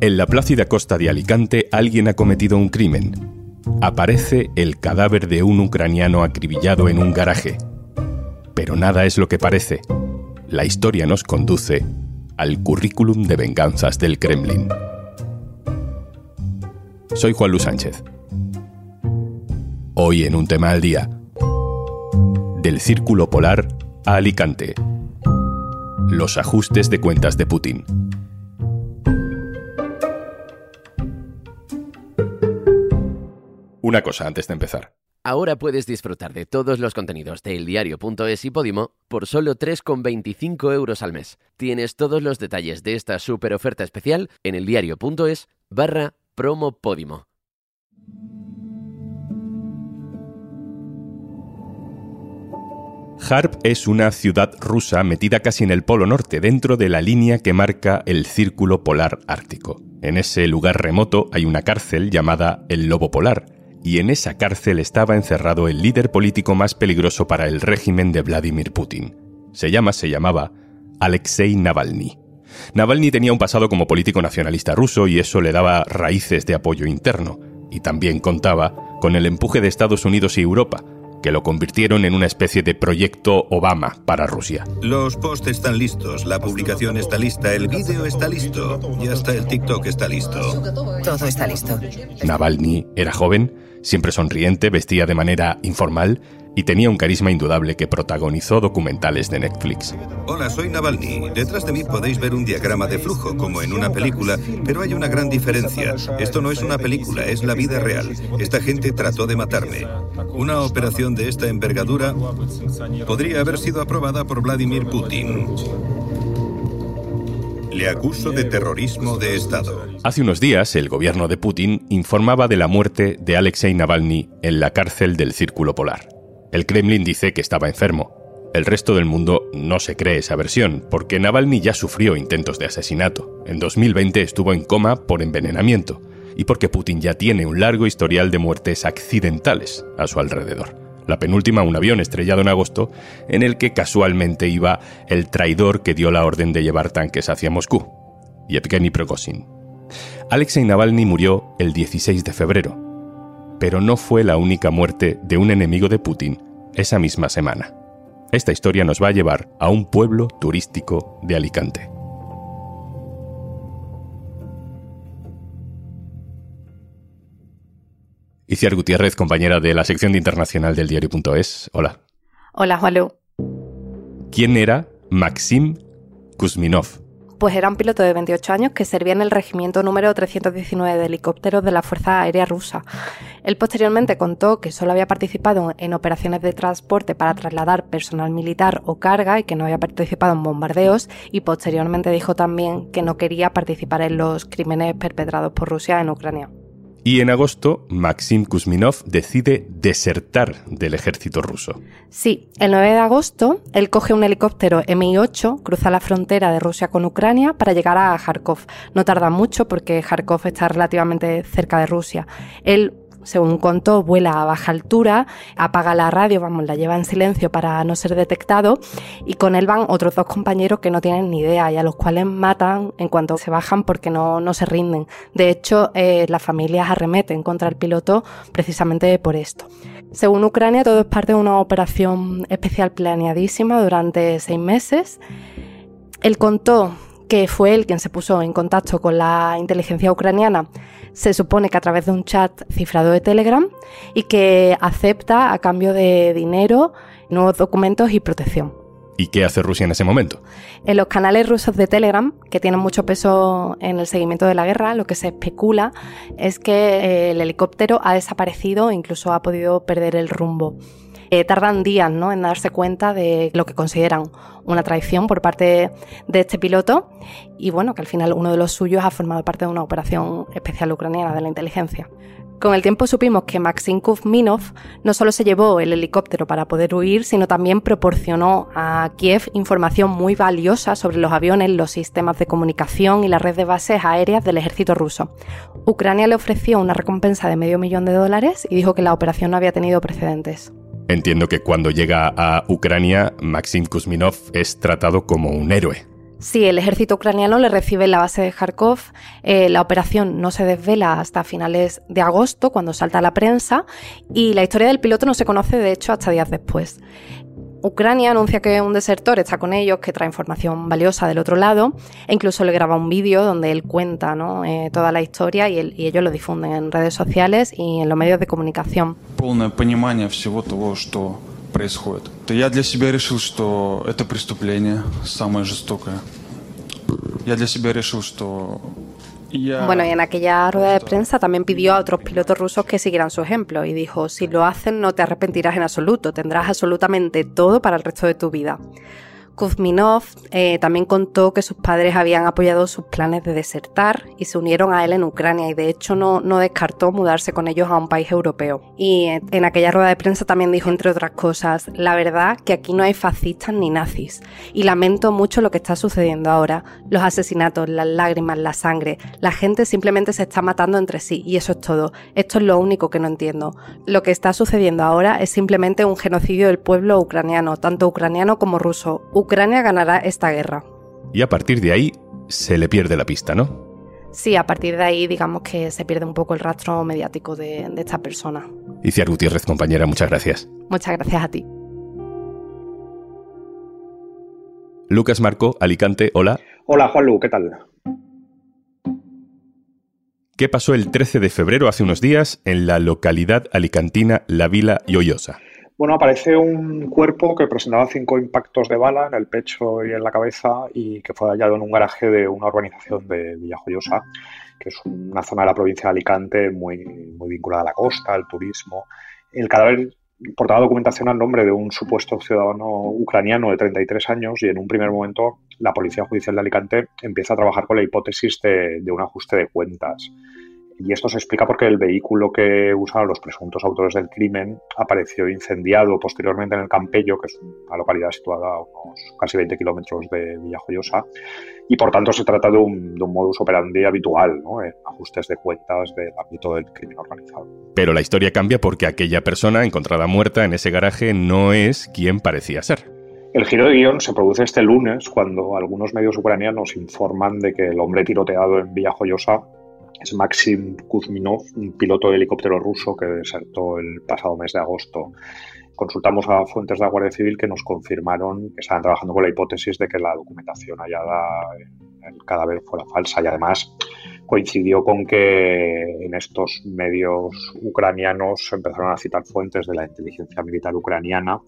En la plácida costa de Alicante alguien ha cometido un crimen. Aparece el cadáver de un ucraniano acribillado en un garaje. Pero nada es lo que parece. La historia nos conduce al currículum de venganzas del Kremlin. Soy Juan Luis Sánchez. Hoy en un tema al día. Del círculo polar a Alicante. Los ajustes de cuentas de Putin. Una cosa antes de empezar. Ahora puedes disfrutar de todos los contenidos de eldiario.es y Podimo por solo 3,25 euros al mes. Tienes todos los detalles de esta super oferta especial en eldiario.es barra promo Podimo. Harp es una ciudad rusa metida casi en el Polo Norte, dentro de la línea que marca el Círculo Polar Ártico. En ese lugar remoto hay una cárcel llamada el Lobo Polar, y en esa cárcel estaba encerrado el líder político más peligroso para el régimen de Vladimir Putin. Se llama, se llamaba Alexei Navalny. Navalny tenía un pasado como político nacionalista ruso y eso le daba raíces de apoyo interno, y también contaba con el empuje de Estados Unidos y Europa, que lo convirtieron en una especie de proyecto Obama para Rusia. Los posts están listos, la publicación está lista, el vídeo está listo y hasta el TikTok está listo. Todo está listo. Navalny era joven, siempre sonriente, vestía de manera informal y tenía un carisma indudable que protagonizó documentales de Netflix. Hola, soy Navalny. Detrás de mí podéis ver un diagrama de flujo, como en una película, pero hay una gran diferencia. Esto no es una película, es la vida real. Esta gente trató de matarme. Una operación de esta envergadura podría haber sido aprobada por Vladimir Putin. Le acuso de terrorismo de Estado. Hace unos días, el gobierno de Putin informaba de la muerte de Alexei Navalny en la cárcel del Círculo Polar. El Kremlin dice que estaba enfermo. El resto del mundo no se cree esa versión, porque Navalny ya sufrió intentos de asesinato. En 2020 estuvo en coma por envenenamiento, y porque Putin ya tiene un largo historial de muertes accidentales a su alrededor. La penúltima, un avión estrellado en agosto, en el que casualmente iba el traidor que dio la orden de llevar tanques hacia Moscú, Yevgeny Prigozhin. Alexei Navalny murió el 16 de febrero, pero no fue la única muerte de un enemigo de Putin esa misma semana. Esta historia nos va a llevar a un pueblo turístico de Alicante. Iciar Gutiérrez, compañera de la sección de internacional del diario.es. Hola. Hola, Juanlu. ¿Quién era Maxim Kuzminov? Pues era un piloto de 28 años que servía en el regimiento número 319 de helicópteros de la Fuerza Aérea Rusa. Él posteriormente contó que solo había participado en operaciones de transporte para trasladar personal militar o carga y que no había participado en bombardeos y posteriormente dijo también que no quería participar en los crímenes perpetrados por Rusia en Ucrania. Y en agosto, Maxim Kuzminov decide desertar del ejército ruso. Sí, el 9 de agosto, él coge un helicóptero Mi-8, cruza la frontera de Rusia con Ucrania para llegar a Kharkov. No tarda mucho porque Kharkov está relativamente cerca de Rusia. Él según contó, vuela a baja altura, apaga la radio, vamos, la lleva en silencio para no ser detectado y con él van otros dos compañeros que no tienen ni idea y a los cuales matan en cuanto se bajan porque no, no se rinden. De hecho, eh, las familias arremeten contra el piloto precisamente por esto. Según Ucrania, todo es parte de una operación especial planeadísima durante seis meses. Él contó que fue él quien se puso en contacto con la inteligencia ucraniana, se supone que a través de un chat cifrado de Telegram y que acepta a cambio de dinero, nuevos documentos y protección. ¿Y qué hace Rusia en ese momento? En los canales rusos de Telegram, que tienen mucho peso en el seguimiento de la guerra, lo que se especula es que el helicóptero ha desaparecido e incluso ha podido perder el rumbo. Eh, tardan días ¿no? en darse cuenta de lo que consideran una traición por parte de este piloto y bueno, que al final uno de los suyos ha formado parte de una operación especial ucraniana de la inteligencia. Con el tiempo supimos que Maxim Kuzminov no solo se llevó el helicóptero para poder huir, sino también proporcionó a Kiev información muy valiosa sobre los aviones, los sistemas de comunicación y la red de bases aéreas del ejército ruso. Ucrania le ofreció una recompensa de medio millón de dólares y dijo que la operación no había tenido precedentes. Entiendo que cuando llega a Ucrania, Maxim Kuzminov es tratado como un héroe. Sí, el ejército ucraniano le recibe en la base de Kharkov. Eh, la operación no se desvela hasta finales de agosto, cuando salta a la prensa, y la historia del piloto no se conoce, de hecho, hasta días después. Ucrania anuncia que un desertor está con ellos, que trae información valiosa del otro lado, e incluso le graba un vídeo donde él cuenta eh, toda la historia y, ellos lo difunden en redes sociales y en los medios de comunicación. Я для себя решил, что это преступление самое жестокое. Я для себя решил, что bueno, y en aquella rueda de prensa también pidió a otros pilotos rusos que siguieran su ejemplo y dijo, si lo hacen no te arrepentirás en absoluto, tendrás absolutamente todo para el resto de tu vida. Kuzminov eh, también contó que sus padres habían apoyado sus planes de desertar y se unieron a él en Ucrania y de hecho no, no descartó mudarse con ellos a un país europeo. Y en aquella rueda de prensa también dijo, entre otras cosas, la verdad que aquí no hay fascistas ni nazis y lamento mucho lo que está sucediendo ahora. Los asesinatos, las lágrimas, la sangre, la gente simplemente se está matando entre sí y eso es todo. Esto es lo único que no entiendo. Lo que está sucediendo ahora es simplemente un genocidio del pueblo ucraniano, tanto ucraniano como ruso. Ucrania ganará esta guerra. Y a partir de ahí se le pierde la pista, ¿no? Sí, a partir de ahí digamos que se pierde un poco el rastro mediático de, esta persona. Iciar Gutiérrez, compañera, muchas gracias. Muchas gracias a ti. Lucas Marco, Alicante, hola. Hola, Juanlu, ¿qué tal? ¿Qué pasó el 13 de febrero, hace unos días, en la localidad alicantina La Vila Yoyosa? Bueno, aparece un cuerpo que presentaba cinco impactos de bala en el pecho y en la cabeza y que fue hallado en un garaje de una urbanización de Villajoyosa, que es una zona de la provincia de Alicante muy, muy vinculada a la costa, al turismo. El cadáver portaba documentación al nombre de un supuesto ciudadano ucraniano de 33 años y en un primer momento la Policía Judicial de Alicante empieza a trabajar con la hipótesis de un ajuste de cuentas. Y esto se explica porque el vehículo que usaban los presuntos autores del crimen apareció incendiado posteriormente en el Campello, que es una localidad situada a unos casi 20 kilómetros de Villajoyosa, y por tanto se trata de un, modus operandi habitual, ¿no? en ajustes de cuentas del ámbito del crimen organizado. Pero la historia cambia porque aquella persona encontrada muerta en ese garaje no es quien parecía ser. El giro de guion se produce este lunes cuando algunos medios ucranianos informan de que el hombre tiroteado en Villajoyosa es Maxim Kuzminov, un piloto de helicóptero ruso que desertó el pasado mes de agosto. Consultamos a fuentes de la Guardia Civil que nos confirmaron que estaban trabajando con la hipótesis de que la documentación hallada en el cadáver fuera falsa y además coincidió con que en estos medios ucranianos empezaron a citar fuentes de la inteligencia militar ucraniana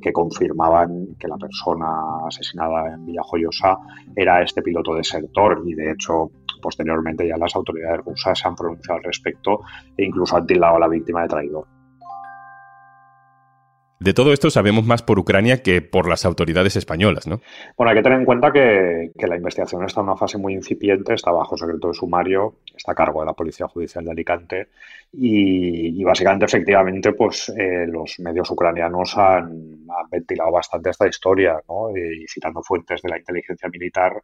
que confirmaban que la persona asesinada en Villajoyosa era este piloto desertor y de hecho posteriormente ya las autoridades rusas se han pronunciado al respecto e incluso han tildado a la víctima de traidor. De todo esto sabemos más por Ucrania que por las autoridades españolas, ¿no? Bueno, hay que tener en cuenta que, la investigación está en una fase muy incipiente, está bajo secreto de sumario, está a cargo de la Policía Judicial de Alicante y, básicamente, efectivamente, pues eh, los medios ucranianos han, ventilado bastante esta historia, ¿no? Y citando fuentes de la inteligencia militar,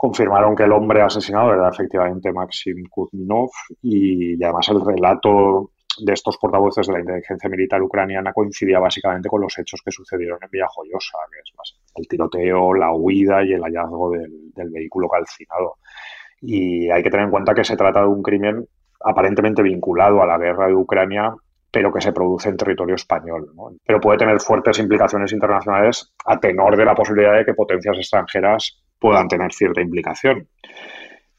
confirmaron que el hombre asesinado era efectivamente Maxim Kuzminov y, además el relato de estos portavoces de la inteligencia militar ucraniana coincidía básicamente con los hechos que sucedieron en Villajoyosa, que es más el tiroteo, la huida y el hallazgo del, vehículo calcinado. Y hay que tener en cuenta que se trata de un crimen aparentemente vinculado a la guerra de Ucrania, pero que se produce en territorio español. Pero puede tener fuertes implicaciones internacionales a tenor de la posibilidad de que potencias extranjeras puedan tener cierta implicación.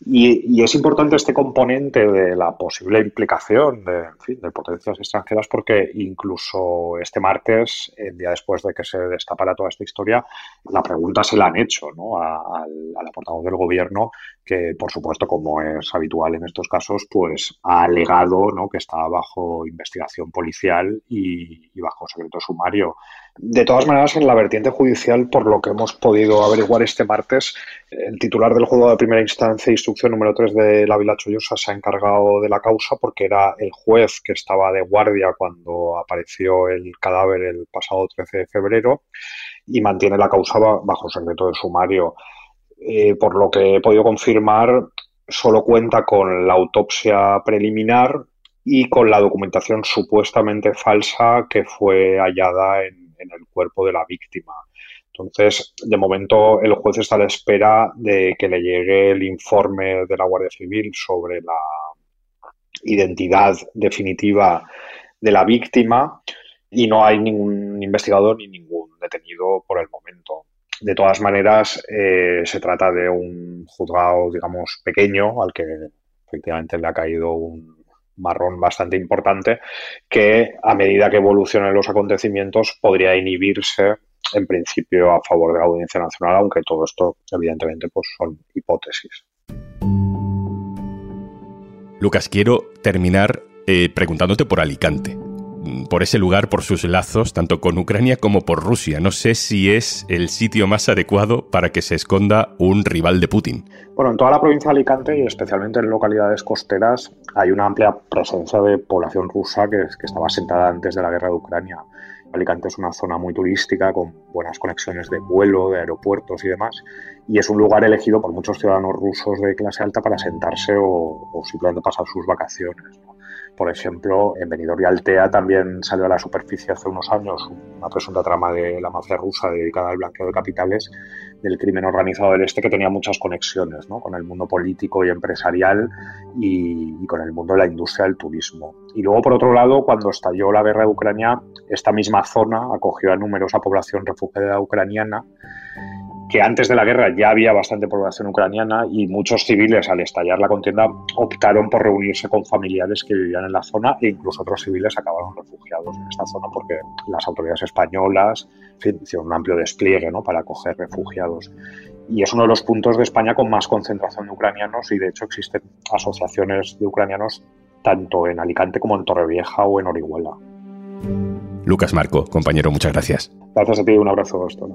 Y, es importante este componente de la posible implicación de, potencias extranjeras porque incluso este martes, el día después de que se destapara toda esta historia, la pregunta se la han hecho ¿no? a, la portavoz del gobierno que, por supuesto, como es habitual en estos casos, pues ha alegado ¿no? que está bajo investigación policial y, y bajo secreto sumario. De todas maneras, en la vertiente judicial, por lo que hemos podido averiguar este martes, el titular del juego de primera instancia, instrucción número 3 de la Vila Chollosa, se ha encargado de la causa porque era el juez que estaba de guardia cuando apareció el cadáver el pasado 13 de febrero y mantiene la causa bajo secreto de sumario. Eh, por lo que he podido confirmar, solo cuenta con la autopsia preliminar y con la documentación supuestamente falsa que fue hallada en en el cuerpo de la víctima. Entonces, de momento, el juez está a la espera de que le llegue el informe de la Guardia Civil sobre la identidad definitiva de la víctima y no hay ningún investigador ni ningún detenido por el momento. De todas maneras, eh, se trata de un juzgado, digamos, pequeño, al que efectivamente le ha caído un marrón bastante importante, que a medida que evolucionen los acontecimientos podría inhibirse en principio a favor de la Audiencia Nacional, aunque todo esto, evidentemente, pues son hipótesis. Lucas, quiero terminar eh, preguntándote por Alicante. Por ese lugar, por sus lazos, tanto con Ucrania como por Rusia. No sé si es el sitio más adecuado para que se esconda un rival de Putin. Bueno, en toda la provincia de Alicante y especialmente en localidades costeras hay una amplia presencia de población rusa que, estaba asentada antes de la guerra de Ucrania. Alicante es una zona muy turística con buenas conexiones de vuelo, de aeropuertos y demás, y es un lugar elegido por muchos ciudadanos rusos de clase alta para sentarse o, simplemente pasar sus vacaciones. Por ejemplo, en Benidorm y Altea también salió a la superficie hace unos años una presunta trama de la mafia rusa dedicada al blanqueo de capitales del crimen organizado del Este que tenía muchas conexiones con el mundo político y empresarial y, con el mundo de la industria del turismo. Y luego, por otro lado, cuando estalló la guerra de Ucrania, esta misma zona acogió a numerosa población refugiada ucraniana que antes de la guerra ya había bastante población ucraniana y muchos civiles al estallar la contienda optaron por reunirse con familiares que vivían en la zona e incluso otros civiles acabaron refugiados en esta zona porque las autoridades españolas hicieron un amplio despliegue ¿no? para acoger refugiados. Y es uno de los puntos de España con más concentración de ucranianos y de hecho existen asociaciones de ucranianos tanto en Alicante como en Torrevieja o en Orihuela. Lucas Marco, compañero, muchas gracias. Gracias a ti, un abrazo. Esto,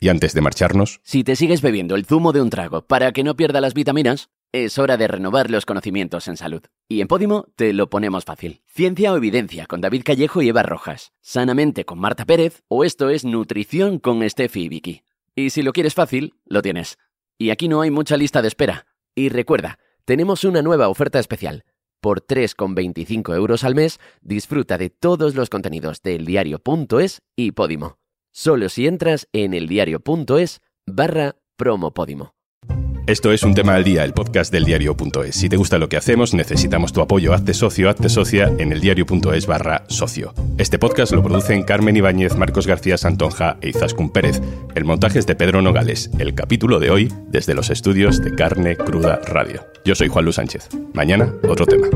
Y antes de marcharnos... Si te sigues bebiendo el zumo de un trago para que no pierda las vitaminas, es hora de renovar los conocimientos en salud. Y en Podimo te lo ponemos fácil. Ciencia o evidencia con David Callejo y Eva Rojas. Sanamente con Marta Pérez o esto es Nutrición con Steffi y Vicky. Y si lo quieres fácil, lo tienes. Y aquí no hay mucha lista de espera. Y recuerda, tenemos una nueva oferta especial. Por 3,25 euros al mes, disfruta de todos los contenidos del diario.es y Podimo. Solo si entras en eldiario.es barra promopodimo. Esto es un tema al día, el podcast del diario.es. Si te gusta lo que hacemos, necesitamos tu apoyo. Hazte socio, hazte socia en el diario.es barra socio. Este podcast lo producen Carmen Ibáñez, Marcos García Santonja e Izaskun Pérez. El montaje es de Pedro Nogales. El capítulo de hoy desde los estudios de Carne Cruda Radio. Yo soy Juan Luis Sánchez. Mañana, otro tema.